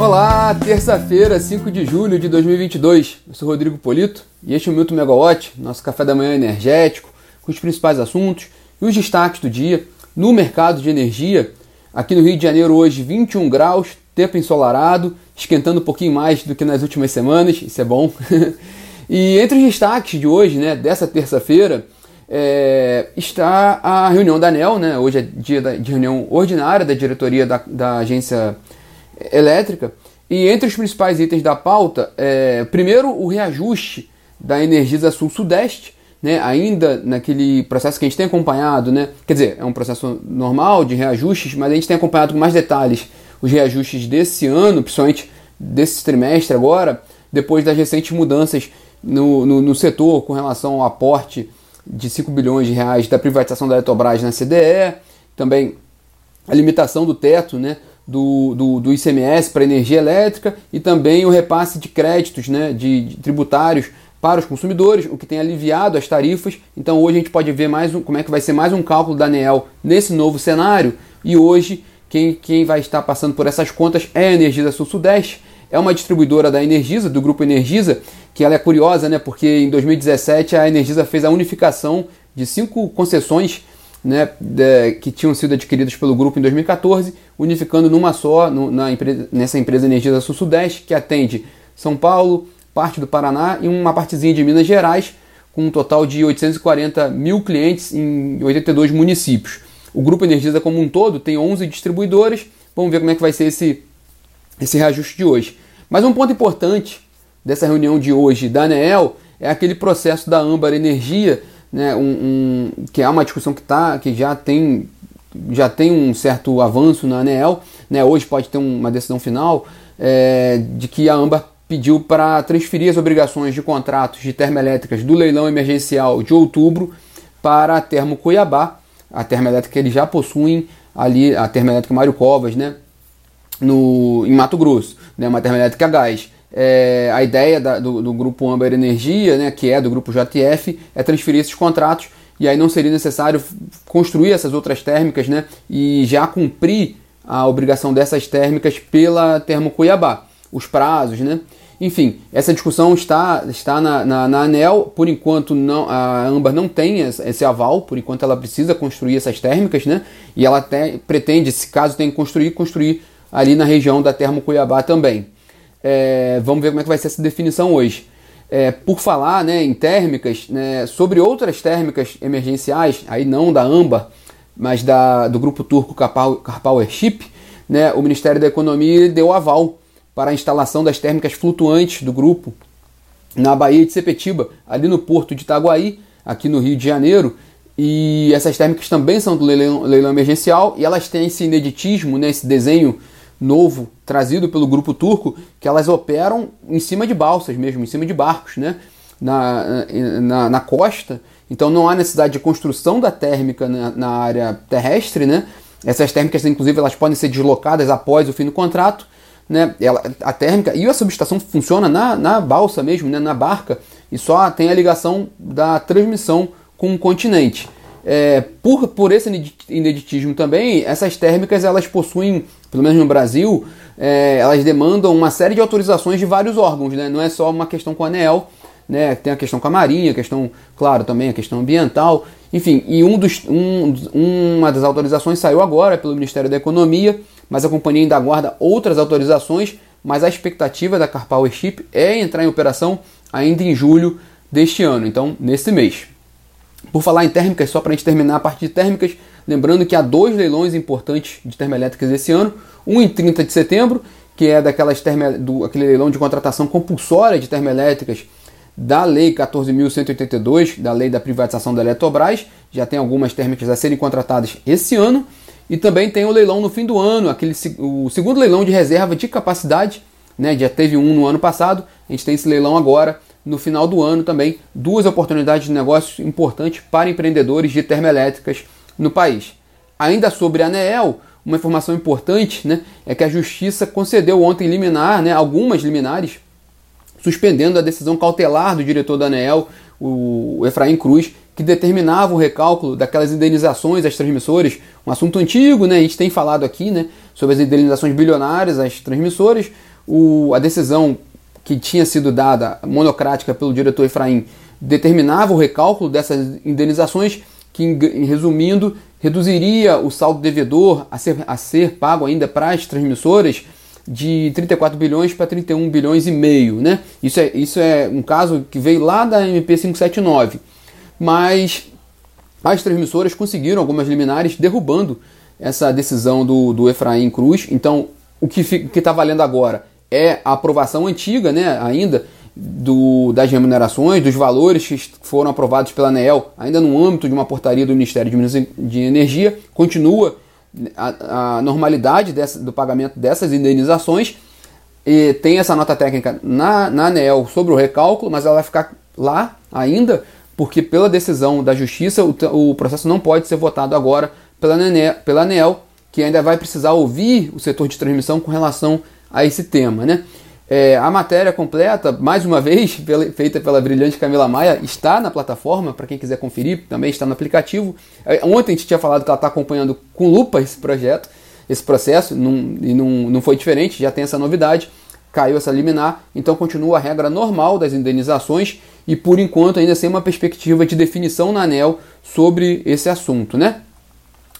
Olá, terça-feira, 5 de julho de 2022. Eu sou Rodrigo Polito e este é o Milton Megawatt, nosso café da manhã energético, com os principais assuntos e os destaques do dia no mercado de energia. Aqui no Rio de Janeiro hoje 21 graus, tempo ensolarado, esquentando um pouquinho mais do que nas últimas semanas, isso é bom. e entre os destaques de hoje, né, dessa terça-feira, é, está a reunião da ANEL, né? Hoje é dia de reunião ordinária da diretoria da, da agência elétrica. E entre os principais itens da pauta, é, primeiro o reajuste da Energisa Sul-Sudeste, né, ainda naquele processo que a gente tem acompanhado, né, quer dizer, é um processo normal de reajustes, mas a gente tem acompanhado com mais detalhes os reajustes desse ano, principalmente desse trimestre agora, depois das recentes mudanças no, no, no setor com relação ao aporte de 5 bilhões de reais da privatização da Eletrobras na CDE, também a limitação do teto né, do, do, do ICMS para energia elétrica e também o repasse de créditos né, de, de, tributários para os consumidores, o que tem aliviado as tarifas. Então hoje a gente pode ver mais um, como é que vai ser mais um cálculo da ANEEL nesse novo cenário. E hoje quem, quem vai estar passando por essas contas é a Energisa Sul-Sudeste. É uma distribuidora da Energisa, do grupo Energisa, que ela é curiosa, né? Porque em 2017 a Energisa fez a unificação de cinco concessões né, de, que tinham sido adquiridas pelo grupo em 2014, unificando numa só, no, na empresa, nessa empresa Energisa Sul-Sudeste, que atende São Paulo, parte do Paraná e uma partezinha de Minas Gerais, com um total de 840 mil clientes em 82 municípios. O grupo Energisa como um todo tem 11 distribuidoras. Vamos ver como é que vai ser esse, esse reajuste de hoje. Mas um ponto importante dessa reunião de hoje da ANEEL é aquele processo da Âmbar Energia né, um, um, que é uma discussão que, tá, que já tem já tem um certo avanço na ANEEL, né, hoje pode ter uma decisão final é, de que a AMBA pediu para transferir as obrigações de contratos de termoelétricas do leilão emergencial de outubro para a Termo Cuiabá, a termoelétrica que eles já possuem ali, a termoelétrica Mário Covas, né, no, em Mato Grosso, né, uma termoelétrica a gás. É, a ideia da, do, do, grupo Amber Energia, né, que é do grupo JF, é transferir esses contratos e aí não seria necessário construir essas outras térmicas né, e já cumprir a obrigação dessas térmicas pela Termo Cuiabá, os prazos, né? Enfim, essa discussão está, está na, na, na ANEL, por enquanto não, a Amber não tem esse aval, por enquanto ela precisa construir essas térmicas, né? E ela até pretende, se caso tenha que construir, construir ali na região da Termo Cuiabá também. É, vamos ver como é que vai ser essa definição hoje. É, por falar né, em térmicas, né, sobre outras térmicas emergenciais, aí não da AMBA, mas da, do grupo turco Carpowership, né, o Ministério da Economia deu aval para a instalação das térmicas flutuantes do grupo na Baía de Sepetiba, ali no porto de Itaguaí, aqui no Rio de Janeiro. E essas térmicas também são do leilão, leilão emergencial e elas têm esse ineditismo, né, esse desenho novo trazido pelo grupo turco, que elas operam em cima de balsas mesmo, em cima de barcos, né? na, na, na costa. Então não há necessidade de construção da térmica na, na, área terrestre. Né? Essas térmicas, inclusive, elas podem ser deslocadas após o fim do contrato. Né? Ela, a térmica e a subestação funciona na, na balsa mesmo, né? na barca, e só tem a ligação da transmissão com o continente. É, por, por esse ineditismo também, essas térmicas elas possuem, pelo menos no Brasil, é, elas demandam uma série de autorizações de vários órgãos, né? não é só uma questão com a ANEEL, né? tem a questão com a Marinha, a questão, claro, também a questão ambiental, enfim, e um dos, um, uma das autorizações saiu agora pelo Ministério da Economia, mas a companhia ainda aguarda outras autorizações, mas a expectativa da Carpower Ship é entrar em operação ainda em julho deste ano, então nesse mês. Por falar em térmicas, só para a gente terminar a parte de térmicas, lembrando que há dois leilões importantes de termoelétricas esse ano, um em 30 de setembro, que é daquelas termo, do, aquele leilão de contratação compulsória de termoelétricas da Lei 14.182, da Lei da Privatização da Eletrobras, já tem algumas térmicas a serem contratadas esse ano, e também tem o leilão no fim do ano, aquele, o segundo leilão de reserva de capacidade, né, já teve um no ano passado, a gente tem esse leilão agora, no final do ano também duas oportunidades de negócios importantes para empreendedores de termoelétricas no país. Ainda sobre a ANEEL, uma informação importante né, é que a Justiça concedeu ontem liminar, né, algumas liminares, suspendendo a decisão cautelar do diretor da ANEEL, o Efraim Cruz, que determinava o recálculo daquelas indenizações às transmissoras, um assunto antigo, né, a gente tem falado aqui né, sobre as indenizações bilionárias às transmissoras, o, a decisão que tinha sido dada monocrática pelo diretor Efraim determinava o recálculo dessas indenizações, que, resumindo, reduziria o saldo devedor a ser, a ser pago ainda para as transmissoras de 34 bilhões para 31 bilhões e meio, né? Isso é, isso é um caso que veio lá da MP 579. Mas as transmissoras conseguiram algumas liminares derrubando essa decisão do, do Efraim Cruz. Então, o que está valendo agora é a aprovação antiga, né, ainda, do, das remunerações, dos valores que foram aprovados pela ANEEL, ainda no âmbito de uma portaria do Ministério de, de Energia, continua a, a normalidade dessa, do pagamento dessas indenizações. E tem essa nota técnica na, na ANEEL sobre o recálculo, mas ela vai ficar lá ainda, porque pela decisão da Justiça o, o processo não pode ser votado agora pela, ANEEL, pela ANEEL, que ainda vai precisar ouvir o setor de transmissão com relação a esse tema. Né? É, a matéria completa, mais uma vez, pela, feita pela brilhante Camila Maia, está na plataforma, para quem quiser conferir, também está no aplicativo. É, ontem a gente tinha falado que ela está acompanhando com lupa esse projeto, esse processo, num, e não, não foi diferente, já tem essa novidade, caiu essa liminar, então continua a regra normal das indenizações e por enquanto ainda sem uma perspectiva de definição na ANEL sobre esse assunto, né?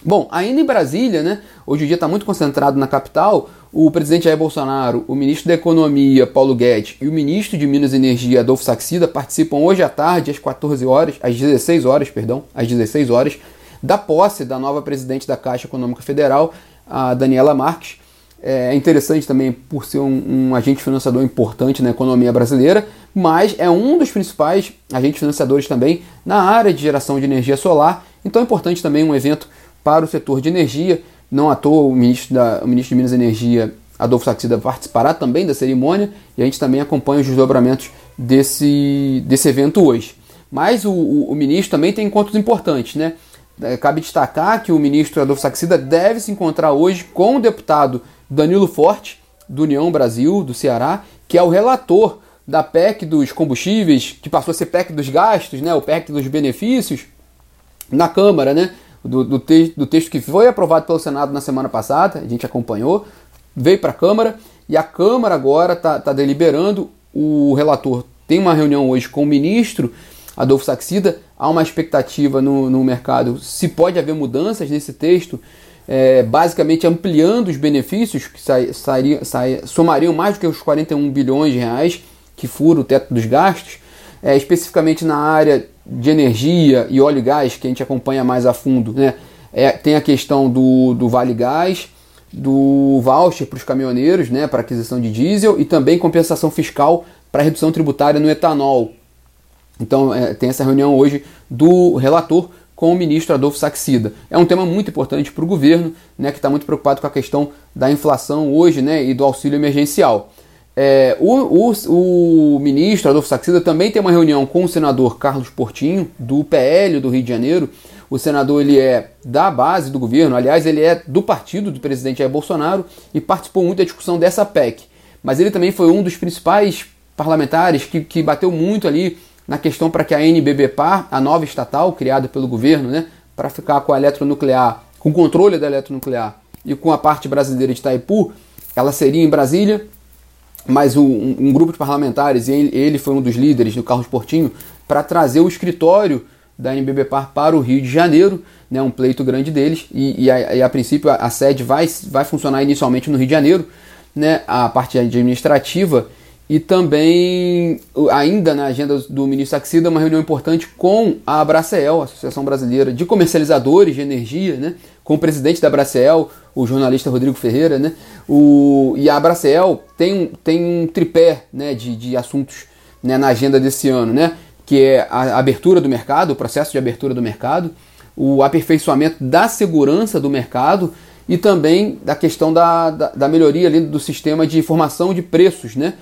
Bom, ainda em Brasília, né, hoje o dia está muito concentrado na capital, o presidente Jair Bolsonaro, o ministro da Economia, Paulo Guedes, e o ministro de Minas e Energia, Adolfo Saxida, participam hoje à tarde, às 14 horas, às 16 horas, perdão, às 16 horas, da posse da nova presidente da Caixa Econômica Federal, a Daniela Marques. É interessante também por ser um, um agente financiador importante na economia brasileira, mas é um dos principais agentes financiadores também na área de geração de energia solar. Então é importante também um evento para o setor de energia. Não à toa o ministro, da, o ministro de Minas e Energia, Adolfo Saxida, participará também da cerimônia e a gente também acompanha os desdobramentos desse, desse evento hoje. Mas o, o, o ministro também tem encontros importantes, né? É, cabe destacar que o ministro Adolfo Saxida deve se encontrar hoje com o deputado Danilo Forte, do União Brasil, do Ceará, que é o relator da PEC dos combustíveis, que passou a ser PEC dos gastos, né, o PEC dos benefícios, na Câmara, né? Do, do, te do texto que foi aprovado pelo Senado na semana passada, a gente acompanhou, veio para a Câmara e a Câmara agora está tá deliberando. O relator tem uma reunião hoje com o ministro Adolfo Saxida. Há uma expectativa no, no mercado se pode haver mudanças nesse texto, é, basicamente ampliando os benefícios que sai, sairia, sai, somariam mais do que os 41 bilhões de reais que fura o teto dos gastos, é, especificamente na área de energia e óleo e gás, que a gente acompanha mais a fundo, né? É, tem a questão do, do Vale Gás, do voucher para os caminhoneiros, né, para aquisição de diesel e também compensação fiscal para redução tributária no etanol. Então é, tem essa reunião hoje do relator com o ministro Adolfo Saxida. É um tema muito importante para o governo, né, que está muito preocupado com a questão da inflação hoje né, e do auxílio emergencial. É, o, o, o, ministro Adolfo Saxida também tem uma reunião com o senador Carlos Portinho, do PL do Rio de Janeiro. O senador ele é da base do governo, aliás, ele é do partido do presidente Jair Bolsonaro e participou muito da discussão dessa PEC. Mas ele também foi um dos principais parlamentares que, que bateu muito ali na questão para que a NBBPAR, a nova estatal criada pelo governo, né, para ficar com a eletronuclear, com o controle da eletronuclear e com a parte brasileira de Itaipu, ela seria em Brasília mas um, um, grupo de parlamentares, e ele, ele foi um dos líderes do Carlos Portinho, para trazer o escritório da NBBPAR para o Rio de Janeiro, né, um pleito grande deles, e, e, a, e a, princípio a, a, sede vai, vai funcionar inicialmente no Rio de Janeiro, né, a parte administrativa, e também, ainda na agenda do ministro Saxida, uma reunião importante com a Abracel, Associação Brasileira de Comercializadores de Energia, né, com o presidente da Abracel, o jornalista Rodrigo Ferreira, né? O, e a Abracel tem, tem um tripé né, de, de assuntos né, na agenda desse ano, né? Que é a abertura do mercado, o processo de abertura do mercado, o aperfeiçoamento da segurança do mercado e também da questão da, da, da melhoria ali do sistema de informação de preços, né?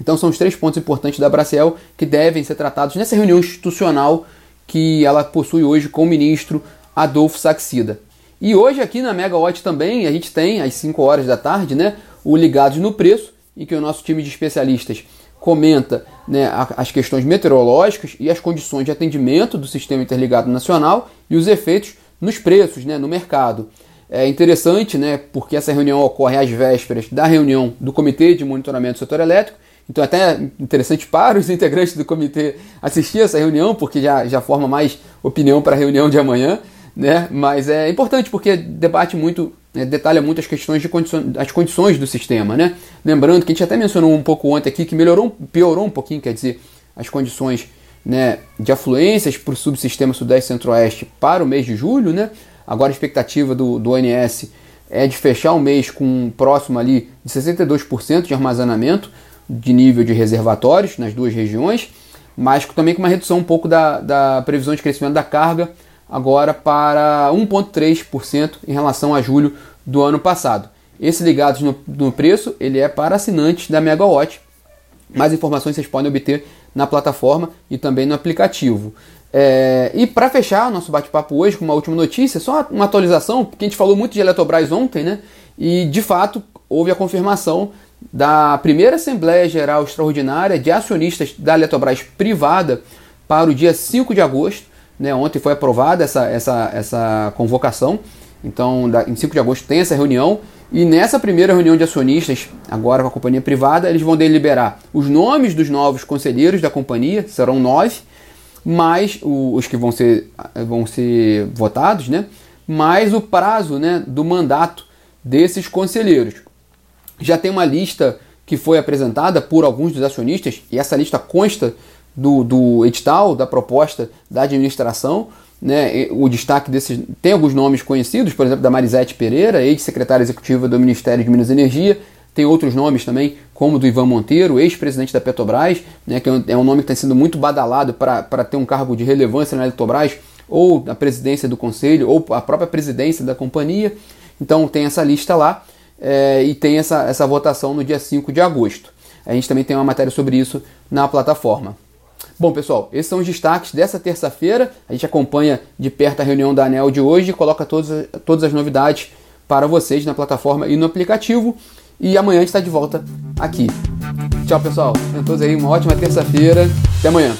Então são os três pontos importantes da Abracel que devem ser tratados nessa reunião institucional que ela possui hoje com o ministro Adolfo Saxida. E hoje aqui na Megawatt também a gente tem às 5 horas da tarde, né, o Ligados no Preço, em que o nosso time de especialistas comenta né, as questões meteorológicas e as condições de atendimento do Sistema Interligado Nacional e os efeitos nos preços, né, no mercado. É interessante, né, porque essa reunião ocorre às vésperas da reunião do Comitê de Monitoramento do Setor Elétrico, então, até interessante para os integrantes do comitê assistir essa reunião, porque já, já forma mais opinião para a reunião de amanhã, né? Mas é importante porque debate muito, né, detalha muito as questões de condições, as condições do sistema, né? Lembrando que a gente até mencionou um pouco ontem aqui que melhorou, piorou um pouquinho, quer dizer, as condições né, de afluências para o subsistema Sudeste Centro-Oeste para o mês de julho, né? Agora a expectativa do, do ONS é de fechar o mês com próximo ali de 62% de armazenamento de nível de reservatórios nas duas regiões, mas também com uma redução um pouco da, da previsão de crescimento da carga, agora para 1,3% em relação a julho do ano passado. Esse ligado no, no, preço ele é para assinantes da Megawatt. Mais informações vocês podem obter na plataforma e também no aplicativo. É, e para fechar nosso bate-papo hoje com uma última notícia, só uma atualização, porque a gente falou muito de Eletrobras ontem, né? E de fato houve a confirmação da primeira Assembleia Geral Extraordinária de Acionistas da Eletrobras privada para o dia 5 de agosto. Né? Ontem foi aprovada essa, essa, essa convocação, então da, em 5 de agosto tem essa reunião. E nessa primeira reunião de acionistas, agora com a companhia privada, eles vão deliberar os nomes dos novos conselheiros da companhia, serão nove, mais os que vão ser, vão ser votados, né? mais o prazo né, do mandato desses conselheiros já tem uma lista que foi apresentada por alguns dos acionistas, e essa lista consta do, do edital, da proposta da administração. Né, o destaque desses. Tem alguns nomes conhecidos, por exemplo, da Marisete Pereira, ex-secretária executiva do Ministério de Minas e Energia. Tem outros nomes também, como do Ivan Monteiro, ex-presidente da Petrobras, né, que é um nome que está sendo muito badalado para ter um cargo de relevância na Petrobras, ou a presidência do conselho, ou a própria presidência da companhia. Então tem essa lista lá é, e tem essa, essa votação no dia 5 de agosto. A gente também tem uma matéria sobre isso na plataforma. Bom, pessoal, esses são os destaques dessa terça-feira. A gente acompanha de perto a reunião da ANEL de hoje e coloca todas, todas as novidades para vocês na plataforma e no aplicativo. E amanhã a gente está de volta aqui. Tchau, pessoal. Tenham todos aí uma ótima terça-feira. Até amanhã.